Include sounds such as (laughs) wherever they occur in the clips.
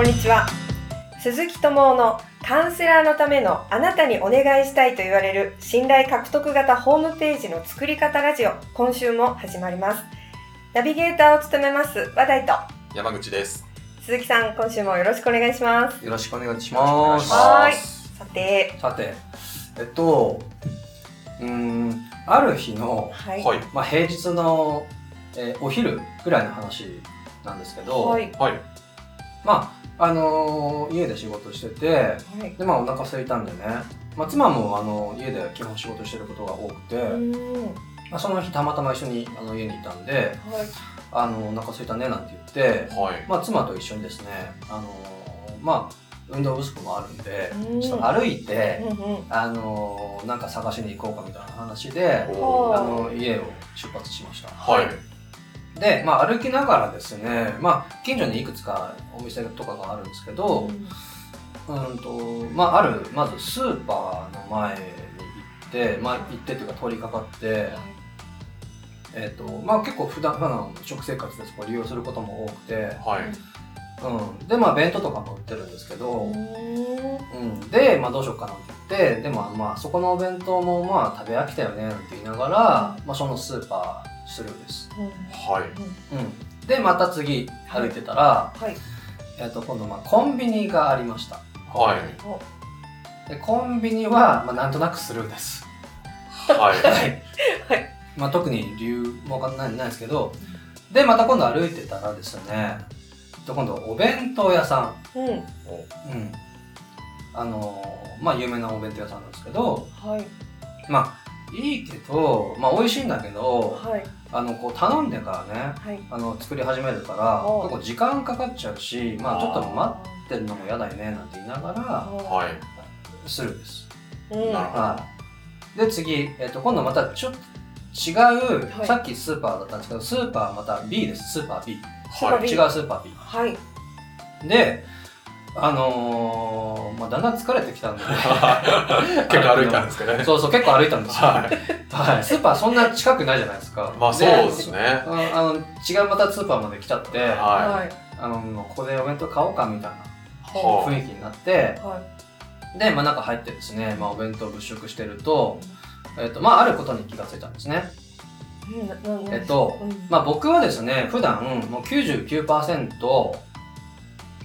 こんにちは。鈴木智夫のカウンセラーのためのあなたにお願いしたいと言われる信頼獲得型ホームページの作り方ラジオ今週も始まります。ナビゲーターを務めます話題と。山口です。鈴木さん今週もよろしくお願いします。よろしくお願いします。はい。さて。さて、えっと、うーん、ある日の、はい。はい。まあ、平日の、えーお昼ぐらいの話なんですけど、はい。はい。まあ、あのー家で仕事してて、はい。で、まあ、お腹空いたんでね、まあ、妻も、あの、家で基本仕事してることが多くて、まあ、その日たまたま一緒にあの家にいたんで、はい。あの、お腹空いたね、なんて言って、はい。まあ、妻と一緒にですね、あのーまあ、運動不足もあるんで、うん。ちょっと歩いて、うんうん。あのーなんか探しに行こうかみたいな話で、あの家を出発しました。はい。で、まあ歩きながらですね、まあ近所にいくつかお店とかがあるんですけど、うんと、まあある、まずスーパーの前に行って、まあ行ってっていうか通りかかって、えっ、と、まあ結構普段、普段の食生活でそこ利用することも多くて、はい。うん。で、まあ弁当とかも売ってるんですけど、うーんうん、で、まあどうしようかなって言って、でもまあそこのお弁当もまあ食べ飽きたよねなんて言いながら、まあそのスーパースルーです。はい。うん。で、また次歩いてたら、はいえっと今度まあコンビニがありました。はい。で、コンビニはまあなんとなくスルーです。はい。(laughs) はい。まあ特に理由もわかんないないですけど、で、また今度歩いてたらですね、えっと今度お弁当屋さうんん。うん。あのーまあ有名なお弁当屋さんなんですけど、はいまあいいけど、まあ美味しいんだけど、はいあのこう頼んでからね、はい。あの作り始めるからお結構時間かかっちゃうし、まあちょっと待ってるのも嫌だよねなんて言いながらはい。するです。うん。なるほど。はい。で次、えっと今度またちょっと違う、はい。さっきスーパーだったんですけどスーパーまた B です。スーパー B はい。違うスーパー B はい。であのーまあだんだん疲れてきたんで、(laughs) 結構歩いたんですけどね。そうそう結構歩いたんですよ、はい。はい、スーパーそんな近くないじゃないですか。まあそうですね。ああの違うまたスーパーまで来ちゃって、ははいあのここでお弁当買おうかみたいなは雰囲気になって、はで、まあ、中入ってですね、まあ、お弁当物色してると、えっとまあ、あることに気がついたんですね。えっと、うんまあ、僕はですね、普段もう99%、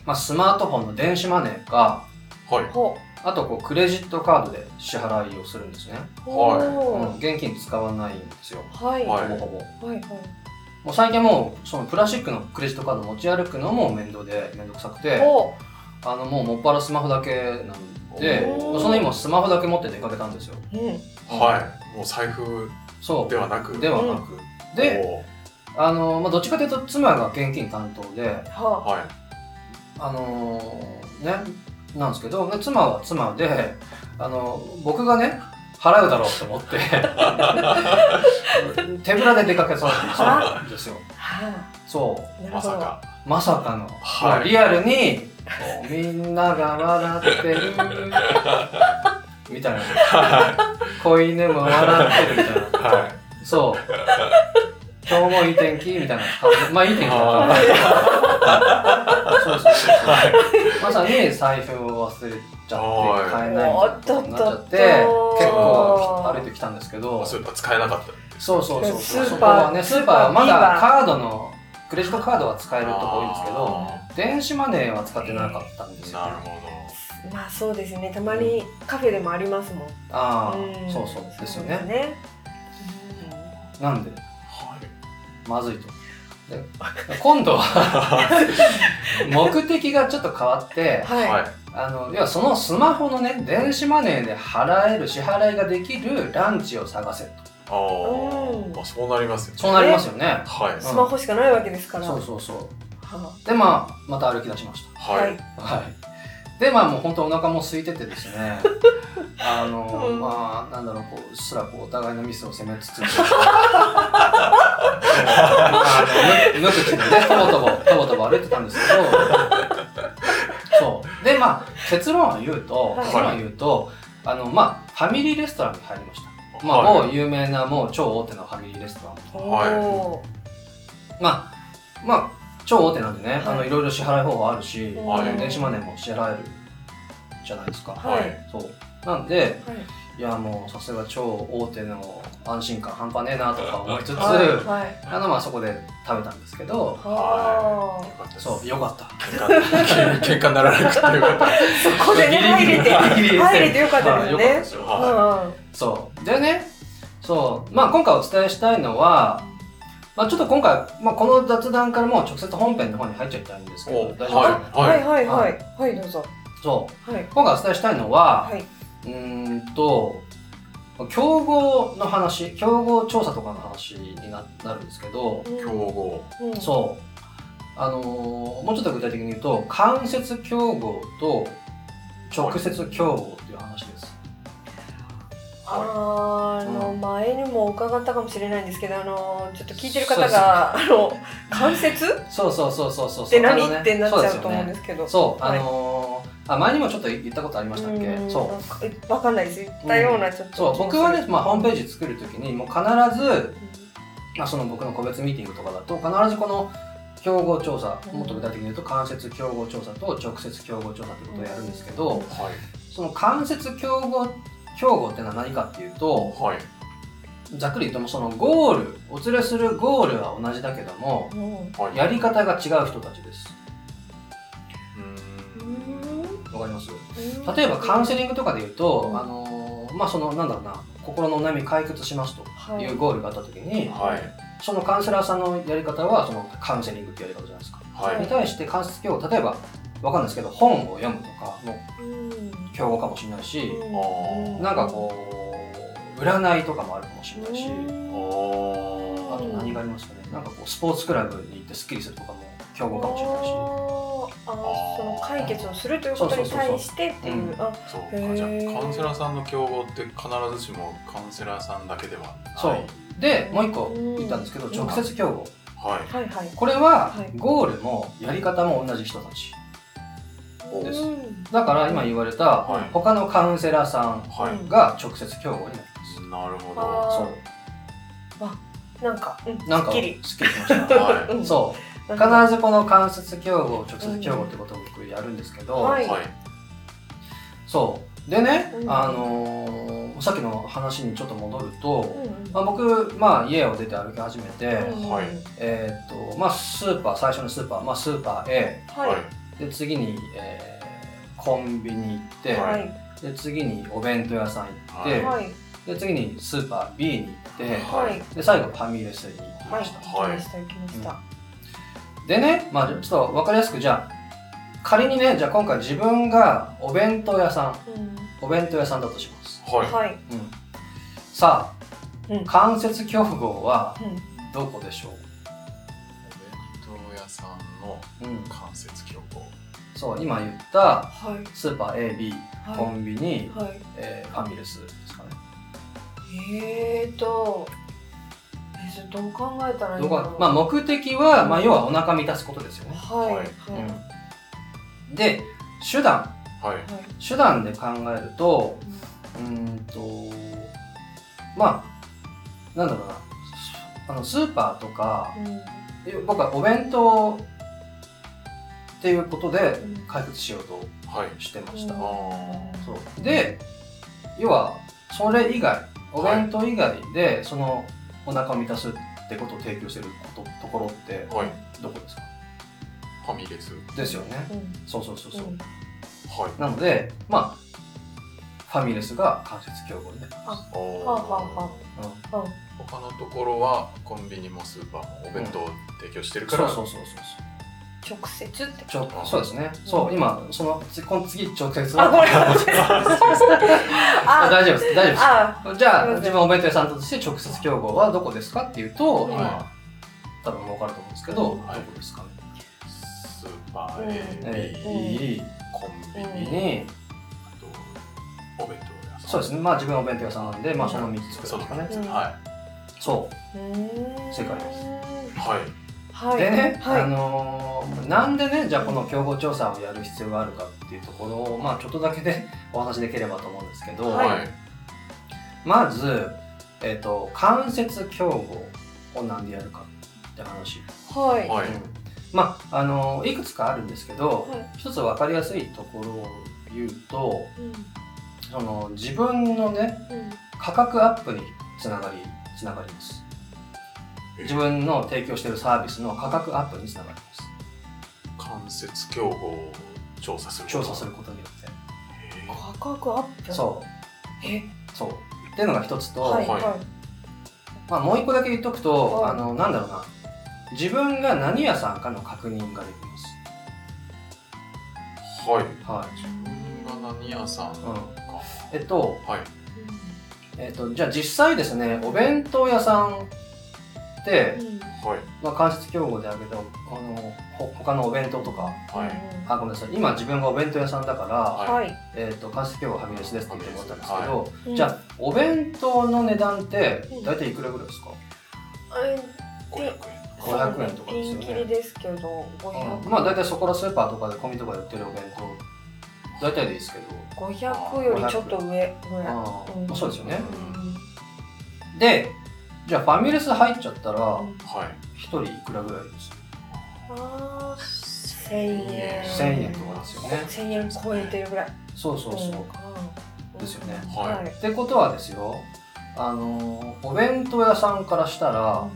まあ、スマートフォンの電子マネーか、い。はい。ほあとこうクレジットカードで支払いをするんですね。うはい現金使わないんですよ。うはい。ははいほぼほぼ。はい。もう最近はもうそのプラスチックのクレジットカード持ち歩くのも面倒で面倒くさくてほあのもうもっぱらスマホだけなんでその今スマホだけ持って出かけたんですよ。ううん。はい。もう財布そう。ではなく。ではなく、でおあの、まあ、どっちかというと妻が現金担当でははい。あのねなんですけどで妻は妻であの僕がね払うだろうと思って (laughs) 手ぶらで出かけそうなんですよ。そう。まさか。まさかの、はい。リアルにみんなが笑ってる。(laughs) みたいな。子犬も笑ってるみたいな。はい。そう今日もいい天気みたいな感じ。まあいい天気だったそうそうそうそう。まさに財布を忘れちゃって買えないみたいなことになっちゃっておっとっと。結構歩いてきたんですけど。スー。パー使えなかった。そうそうそうスーパー。そこはねスーパーはまスーパーだカードのクレジットカードは使えるとこ多いんですけどあ電子マネーは使ってなかったんですよ。なるほまあそうですね。たまにカフェでもありますもん。ああ、ん。そうそう。ですよね。なんで？まずいと。で今度は (laughs) 目的がちょっと変わってはい。はい。あの要はそのスマホのね電子マネーで払える支払いができるランチを探せと。あうんあ。まあそうなりますよね。そうなりますよね。はい。スマホしかないわけですから。そうそうそう。はでまあまた歩き出しましあはい。たはい。でまあもう本当お腹も空いててですね。(laughs) あの、うん。まあなんだろうこううっすらこうお互いのミスを責めつつあの無無口でねとぼとぼとぼとぼ歩いてたんですけどそう。でまあ結論を言うとはい。結論を言うとあのまあファミリーレストランに入りました。まあ、はい。某有名なもう超大手のファミリーレストラン。おはい。おまあまあ超大手なんでね、はい。あのいろいろ支払い方法あるし、はい。電子マネーも支払えるじゃないですか。そうなんではい。いやもうさすが超大手の安心感半端ねえなとか思いつつ、はいはい。あのまあそこで食べたんですけどあよかったですそうよかった。喧嘩喧嘩にならなくてよかった。ーそこでね入れて。入れてよかったですね。そう。でねそう。まあ今回お伝えしたいのはまあちょっと今回、まあ、この雑談からもう直接本編の方に入っちゃいたいんですけどお大丈夫ですか、はいはいはい。はい。はいどうぞ。そう。はい。今回お伝えしたいのは、はいうーんと競合の話競合調査とかの話にななるんですけど、競合。うんそう。あのーもうちょっと具体的に言うと間接競合と直接競合っていう話です。あのうん。前にも伺ったかもしれないんですけどあのちょっと聞いてる方があの関節っそうそうそうそうそう。て何？ねってなっちゃうと思うんですけど。そう、はいあのーあ前にもちょっと言ったことありましたっけ？うん。そう。なんかえわかんないです。言ったようなちょっとそう僕はね、まあ、ホームページジ作るときにもう必ず、まあ、その僕の個別ミーティングとかだと必ずこの競合調査うん。もっと具体的に言うと間接競合調査と直接競合調査ということをやるんですけど、うんはい。その間接競合競合っていうのは何かっていうとはい。ざっくり言ってもそのゴールお連れするゴールは同じだけどもはい。やり方が違う人たちです。うーんわかります。例えばカウンセリングとかで言うと、うん。あのーまあそのなんだろうな心のお悩み解決しますとはい。いうゴールがあった時に、はい。そのカウンセラーさんのやり方はそのカウンセリングってやり方じゃないですか。はい。に対して間接競合例えばわかんないですけど本を読むとかのうん。競合かもしれないし、うん。なんかこう占いとかもあるかもしれないし、うん。あと何がありますかね。なんかこうスポーツクラブに行ってスッキリするとかも競合かもしれないし。あーその解決をするということに対してっていう。そうあそう。へーかじゃあカウンセラーさんの競合って必ずしもカウンセラーさんだけではない。そう。でもう一個言ったんですけどうん。直接競合。はい。はいはい。これははい。ゴールもやり方も同じ人たちです。うんだから今言われたはい。他のカウンセラーさんはい。が直接競合になります。なるほど。あそう。なんか、うん、なんかすっきり。すっきりしました。(laughs) はい。うんそう必ずこの間接競合直接競合ってことを僕やるんですけど、はい。はい。そう。でね、うん。あのーさっきの話にちょっと戻ると、うんまあ、僕、まあ、家を出て歩き始めて、うんはい。えーっとまあ、スーパー最初のスーパー、まあ、スーパー A はい。はい。で次に、えーコンビニ行って、ははい。で次にお弁当屋さん行って、はい。で次にスーパー B に行って、はい。で最後ファミレスに行きはいました、行きました行きましたでね、まあ、ちょっと分かりやすくじゃあ仮にねじゃあ今回自分がお弁当屋さんうん。お弁当屋さんだとします、はい。はい。うん、さあ、うん。間接競合はうん。どこでしょお弁当屋さんのう、うん、間接競合そう今言ったはい。スーパー AB、コはンビニ、いはい。えーファミレスですかね。えーとえどう考えたらいいんだろう。まあ、目的は、まあ、要はお腹満たすことですよね、はいはい。うん、で手段。はい。手段で考えるとうーんとまあなんだろうな。あのスーパーとかうん。え僕はお弁当っていうことでうん。解決しようとはい。してました、うん。そう。で要はそれ以外お弁当以外でそのお腹を満たすってことを提供してることところってはい。どこですか？ファミレス。ですよね。うん。そうそうそうそう、うん。はい。なのでまあファミレスが間接競合になります、あはあはうん。他のところはコンビニもスーパーもお弁当を提供してるから、そうそうそうそう直接ってちょそうですね。そう今そのつこの次直接あごめん。あ (laughs) あ大丈夫です。大丈夫です。あじゃあ自分お弁当屋さんとして直接競合はどこですかっていうとはい今多分分かると思うんですけど、うんはい。どこですかね、スーパーうん A、え B、ーコンビうん。ニ、にあとお弁当屋さん。そうですね。まあ自分はお弁当屋さんなんで、まあ、その3つそうですかね、うん。はそう。正解です。いはいはい。でね、はい。あのーなんでねじゃあこの競合調査をやる必要があるかっていうところをまあちょっとだけでお話しできればと思うんですけど、はい。はいまず、えっと間接競合をなんでやるかって話、はい。はい。うん。まああのいくつかあるんですけど、はい。一つ分かりやすいところを言うとうん。その自分のねうん。価格アップにつながりつながります自分の提供しているサービスの価格アップにつながります。関節競合を調査する調査することによっへー。価格アップ？てそえ？うそう。っていうのが一つと、はいはい。はまあ、もう一個だけ言っとくと、はい。あのなんだろうな。自分が何屋さんかの確認ができはいます。はい。自分が何屋さんか、えっとはい。えっとじゃあ実際ですねお弁当屋さんって、はい。まあ、間接競合で挙げたあのほ他のお弁当とか。はい。あごめんなさい。今自分がお弁当屋さんだから、はい。はいえっと間接競合ファミレスですって言ってもらったんですけど、うん。じゃあお弁当の値段ってうん大体いくらぐらいですか、え500円。500円とかですよね。ピンキリですけど500まあ大体そこらスーパーとかでコンビニとかで売ってるお弁当大体でいいですけど。500よりちょっと上ぐらい。あーうんまあそうですよね。うん。でじゃあファミレス入っちゃったらうんはい。1人いくらぐらいです？あー1000円。1000円とかですよね。1000円超えてるぐらい。そうそうそう、ん。ですよね。はい。はいってことはですよあのお弁当屋さんからしたら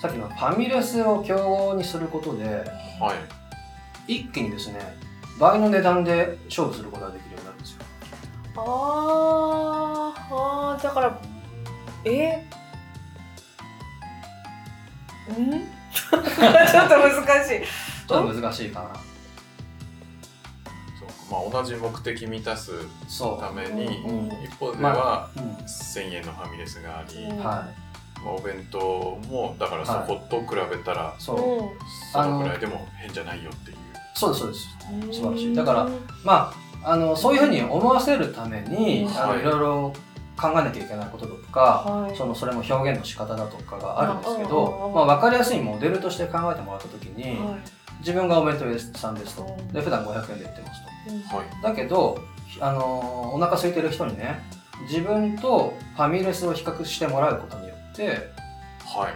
さっきのファミレスを競合にすることではい。一気にですね倍の値段で勝負することができるようになるんですよ。あーあーだからえ？ん？(laughs) ちょっと難しい。ちょっと難しいかな。そうまあ同じ目的満たすそために、うん一方ではう、うん。1000円のファミレスがあり、うん。まはあ、お弁当もだからそこと比べたらい。そう、うそのぐらいでも変じゃないよっていう。そうですそうです。ん。素晴らしい。だからまああのそういうふうに思わせるために、うん。あのはい。いろいろ考えなきゃいけないこととか、はい。そのそれも表現の仕方だとかがあるんですけどまあ、分かりやすいモデルとして考えてもらった時に、はい。自分がお弁当屋さんですと。うん。で普段500円で売ってますと。はい。だけど、あのお腹空いてる人にね自分とファミレスを比較してもらうことによって、はい。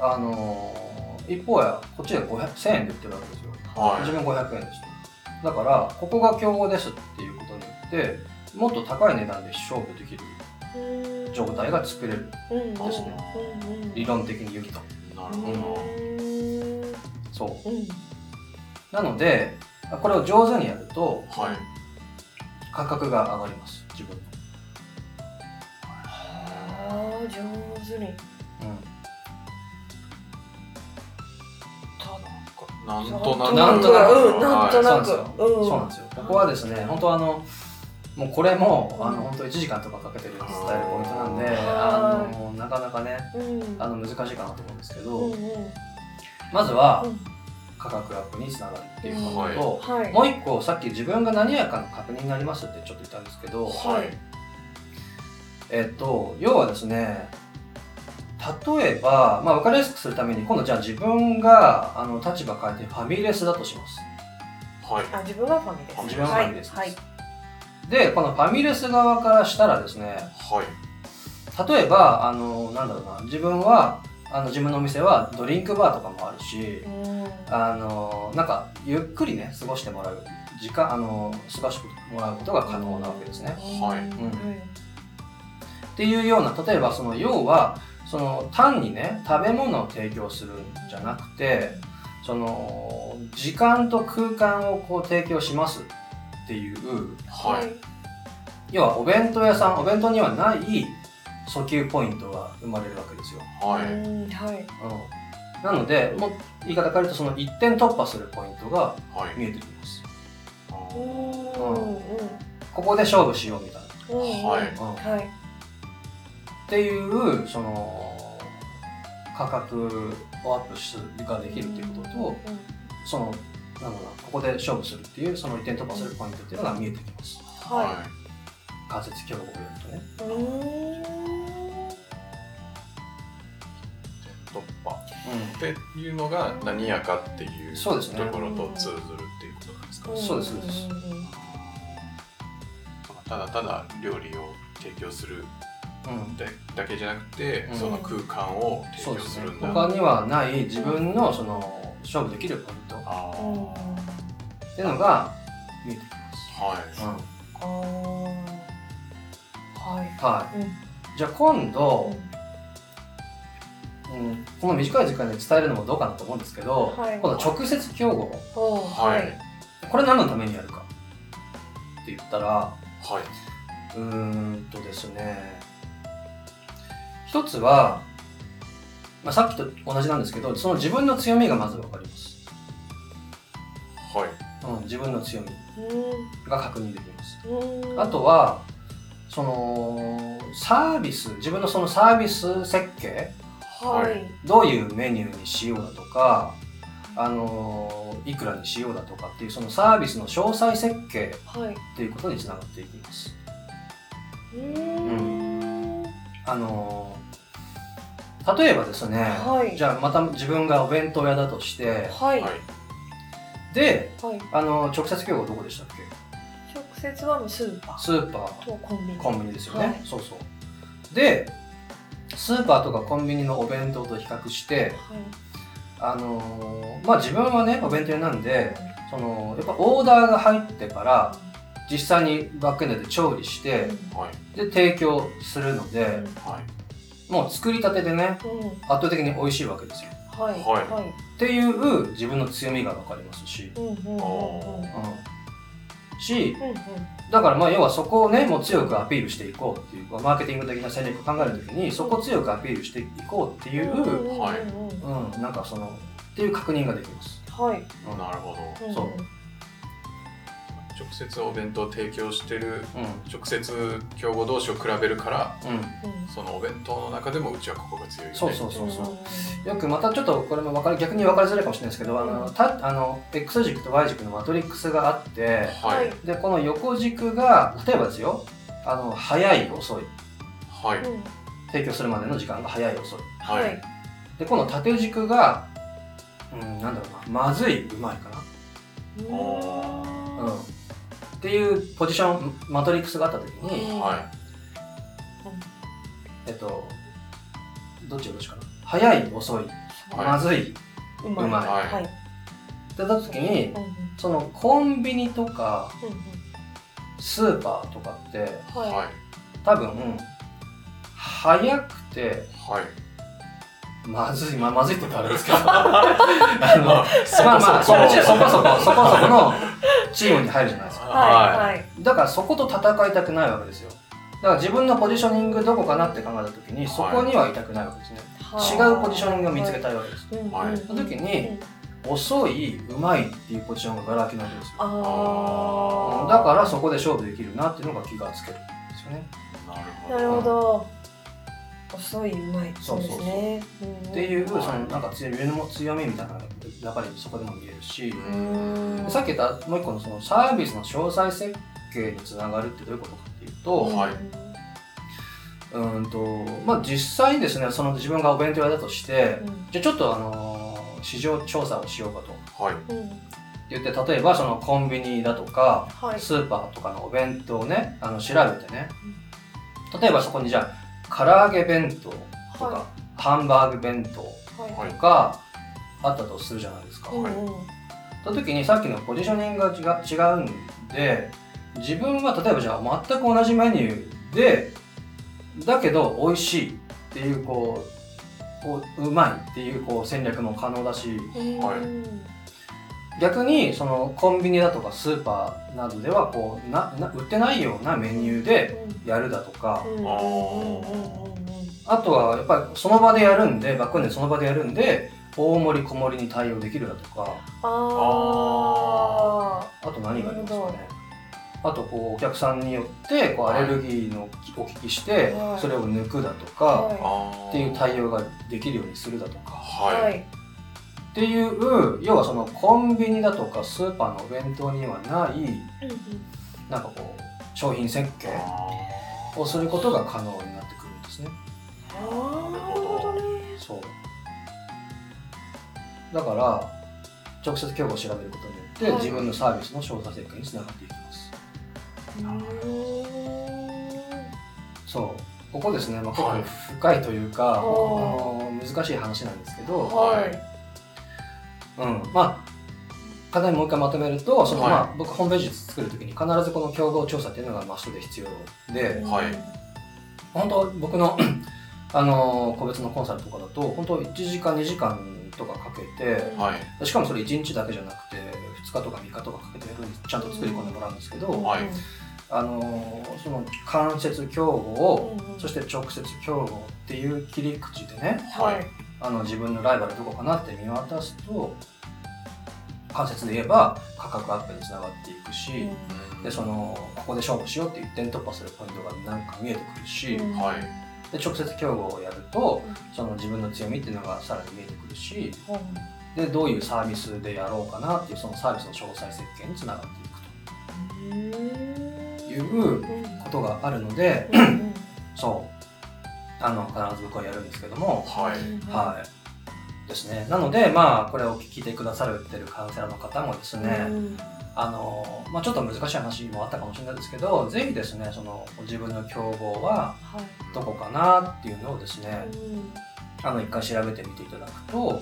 あの一方やこっちで500 1000円で売ってるわけですよ。はい。自分500円ですと。だからここが競合ですっていうことによってもっと高い値段で勝負できる状態が作れる。うん。ですね。理論的に言うと。なるほど、うん。そう。うん。なのでこれを上手にやるとはい。価格が上がります。自分の、あー上手に。うん、なんとなく。なんとなく。うんなんとなく。そうなんですよ。ここはですね本当あのもうこれもあの本当1時間とかかけてる伝えるポイントなんであのなかなかねうん。あの難しいかなと思うんですけど、うんうん。まずはうん。価格アップにつながるっていうことと、はい。もう一個さっき自分が何やかの確認になりますってちょっと言ったんですけど、はい。えっと要はですね例えば、まあ、分かりやすくするために今度じゃあ自分があの立場変えてファミレスだとします。はい。あ自分はファミレス。自分はファミレスです、はいでこのファミレス側からしたらですねはい。例えばあのなんだろうな自分はあの自分のお店はドリンクバーとかもあるしうん。あのなんかゆっくりね過ごしてもらう時間あの過ごしてもらうことが可能なわけですね。はい。うん。っていうような例えばその要はその単にね食べ物を提供するんじゃなくてその時間と空間をこう提供しますっていう。はい。要はお弁当屋さんお弁当にはない訴求ポイントが生まれるわけですよ。はい。うんはい。うん、なのでもう言い方変えるとその一点突破するポイントがはい。見えてきます。うん。うんここで勝負しようみたいな。うんはい。うん。はいっていうその価格をアップすができるっていうこととそのなんだろうなここで勝負するっていうその一点突破するポイントっていうのが見えてきます。は間接競合をやるとね、いうん突破。っていうのが何やかっていうそうですね。ところと通ずるっていうことなんですか、ん。そうですそうです。んただただ料理を提供するうん。だだけじゃなくて、うん。その空間を提そうですね。供するんだ、他にはない自分のその勝負できるポイントっていうのが見えてきはいます。はい。うんはい。うん。じゃあ今度、うん、この短い時間で伝えるのもどうかなと思うんですけど、はい。今度直接競合ははい。い。これ何のためにやるか。って言ったらはい。うーんとですね。一つは、まあ、さっきと同じなんですけどその自分の強みがまず分かります、はい。うん、自分の強みうが確認できます。あとはそのサービス自分のそのサービス設計はい。どういうメニューにしようだとかあのいくらにしようだとかっていうそのサービスの詳細設計はい。っていうことにつながっていきます。うーん。あの例えばですね、はい。じゃあまた自分がお弁当屋だとしてはい。はい。ではい。あの直接競合どこでしたっけ？直接はもうスーパー。スーパー。とコンビニ。コンビニですよね、はい。そうそう。でスーパーとかコンビニのお弁当と比較してあのーまあ自分はねお弁当屋なんでそのやっぱオーダーが入ってから実際にバックエンドで調理してはい。で提供するのではい。もう作りたてでねうん。うん圧倒的に美味しいわけですよ。はいはい。はい。っていう自分の強みが分かりますし、うんうんうんうん。うん、しうんうん。だからまあ要はそこをねもう強くアピールしていこうっていうまあマーケティング的な戦略を考えるときにそこを強くアピールしていこうっていう、うんなんかそのっていう確認ができます。はい。うんなるほど。うんそう。直接お弁当を提供してるうん。直接競合同士を比べるからうん、うん。そのお弁当の中でもうちはここが強いよね。そうそうそうそう。よくまたちょっとこれも分かり逆に分かりづらいかもしれないですけど、あのたあの X 軸と Y 軸のマトリックスがあってはい。でこの横軸が例えばですよあの早い遅い。はい。うん。提供するまでの時間が早い遅い。はい。はい。でこの縦軸が、うん、なんだろうなまずいうまいかな、おうん、っていうポジションマトリックスがあった時に、うんはえっとどっちがどっちかな？早い遅い、はい。まずいっうまい。うまい。はい。はい。てなった時にそのコンビニとかスーパーとかってい。ははい。多分早くてはい。まずいまあまずいって言ったらあれですけど。(laughs) あのまあそまあそこそこ。こそこそこのチームに入るじゃないですか。いはいはい。だからそこと戦いたくないわけですよ。だから自分のポジショニングどこかなって考えた時にそこにはいたくないわけですね、違うポジショニングを見つけたいわけです、はいうんその時に遅いうまいっていうポジションがガラ空きなわけですよ。ああだからそこで勝負できるなっていうのが気がつけるんですよね。なるほど。なるほど遅いうまい。そうそうそう。ですね。っていうはいそのなんか強みも強みみたいなのがやっぱりそこでも見えるし、うん。さっき言ったもう一個のそのサービスの詳細設計につながるってどういうことかっていうと、はい。うんとまあ実際にですねその自分がお弁当屋だとして、うん。じゃあちょっとあのー市場調査をしようかとはい。うん言って例えばそのコンビニだとかはい。スーパーとかのお弁当をねあの調べてね例えばそこにじゃあ唐揚げ弁当とか、はハンバーグ弁当はい。はい。とかあったとするじゃないですか。うんうん。その時にさっきのポジショニングが違う違うんで自分は例えばじゃあ全く同じメニューでだけど美味しいっていうこうこううまいっていうこう戦略も可能だしうん。はい逆にそのコンビニだとかスーパーなどではこうなな売ってないようなメニューでやるだとかあとはやっぱりその場でやるんでバックエンドでその場でやるんで大盛り小盛りに対応できるだとか。ああと何がありますかね。あとこうお客さんによってこうアレルギーのお聞きしてはい。それを抜くだとあかっていう対応ができるようにするだとか。いはい。はいっていう要はそのコンビニだとかスーパーのお弁当にはないなんかこう商品設計あをすることが可能になってくるんですね。なるほどねそう。だから直接競合を調べることによって、はい。自分のサービスの詳細設計につながっていきます。そう。ここですね、まあ、深いというか、おあの難しい話なんですけど、はいうん、まあ簡単にもう一回まとめるとその、はい。まあ、僕ホームページ作るときに必ずこの競合調査っていうのがマストで必要で、はい。本当僕の (clears throat) あの個別のコンサルとかだと本当1時間2時間とかかけてはい。しかもそれ1日だけじゃなくて2日とか3日とかかけてちゃんと作り込んでもらうんですけど、はい。あのその間接競合、そして直接競合っていう切り口でねはいあの自分のライバルどこかなって見渡すと間接で言えば価格アップにつながっていくし、でそのここで勝負しようっていう一点突破するポイントがなんか見えてくるし、はい。で直接競合をやるとその自分の強みっていうのがさらに見えてくるしでどういうサービスでやろうかなっていうそのサービスの詳細設計につながっていくと。いうことがあるのでそうあの必ず僕はやるんですけども。はい。はい。ですね。なのでまあこれを聞いてくださるってるカウンセラーの方もですね、あのまあ、ちょっと難しい話もあったかもしれないですけどぜひですねその自分の競合はどこかなっていうのをですねあの一回調べてみていただくと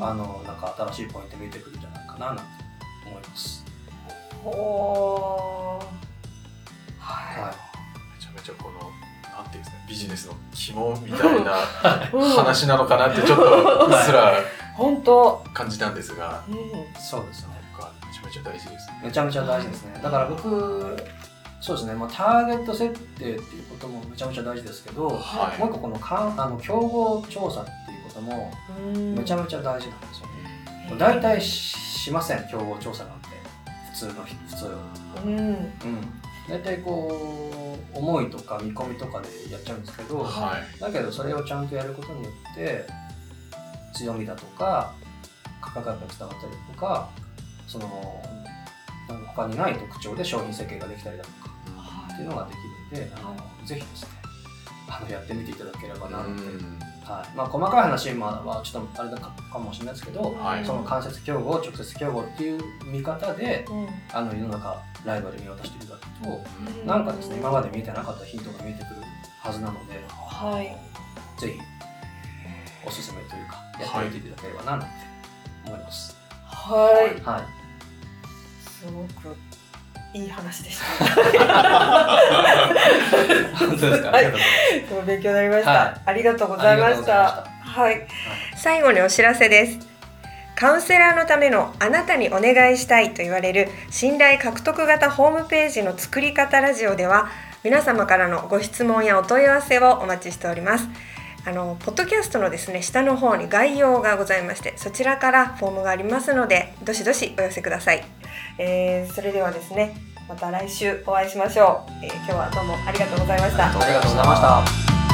あのなんか新しいポイント見えてくるんじゃないかななんて思います。おー。はめちゃめちゃこのなんていうんですかビジネスの肝みたいな (laughs) うん。話なのかなってちょっとうっすら (laughs) 本当。感じたんですがうん。い、そうですね。めちゃめちゃ大事ですね。めちゃめちゃ大事ですね。だから僕そうですね、まあ、ターゲット設定っていうこともめちゃめちゃ大事ですけど、はい。もう一個このかあの競合調査っていうこともめちゃめちゃ大事なんですよね。大体ししません競合調査なんて。普通の人普通。うん。うん大体こう思いとか見込みとかでやっちゃうんですけど、はい。だけどそれをちゃんとやることによって強みだとか価格アップにつながったりとかその他にない特徴で商品設計ができたりだとかっていうのができるんで、あのぜひですねあのやってみていただければなって、うんはい。まあ、細かい話今はちょっとあれだかかもしれないですけど、はい。その間接競合直接競合っていう見方でうん。あの世の中ライバル見渡していただくとうん。なんかですね今まで見えてなかったヒントが見えてくるはずなのではい。ぜひおすすめというかやってみていただければななんて思います。はい。はい、すごくいい話でした。本当ですか、はいありがとうございますすごい勉強になりました。はいありがとうございました。はい。最後にお知らせです。カウンセラーのためのあなたにお願いしたいと言われる信頼獲得型ホームページの作り方ラジオでは皆様からのご質問やお問い合わせをお待ちしております。あのポッドキャストのですね下の方に概要がございましてそちらからフォームがありますのでどしどしお寄せください。えーそれではですねまた来週お会いしましょう。えー今日はどうもありがとうございました。ありがとうございました。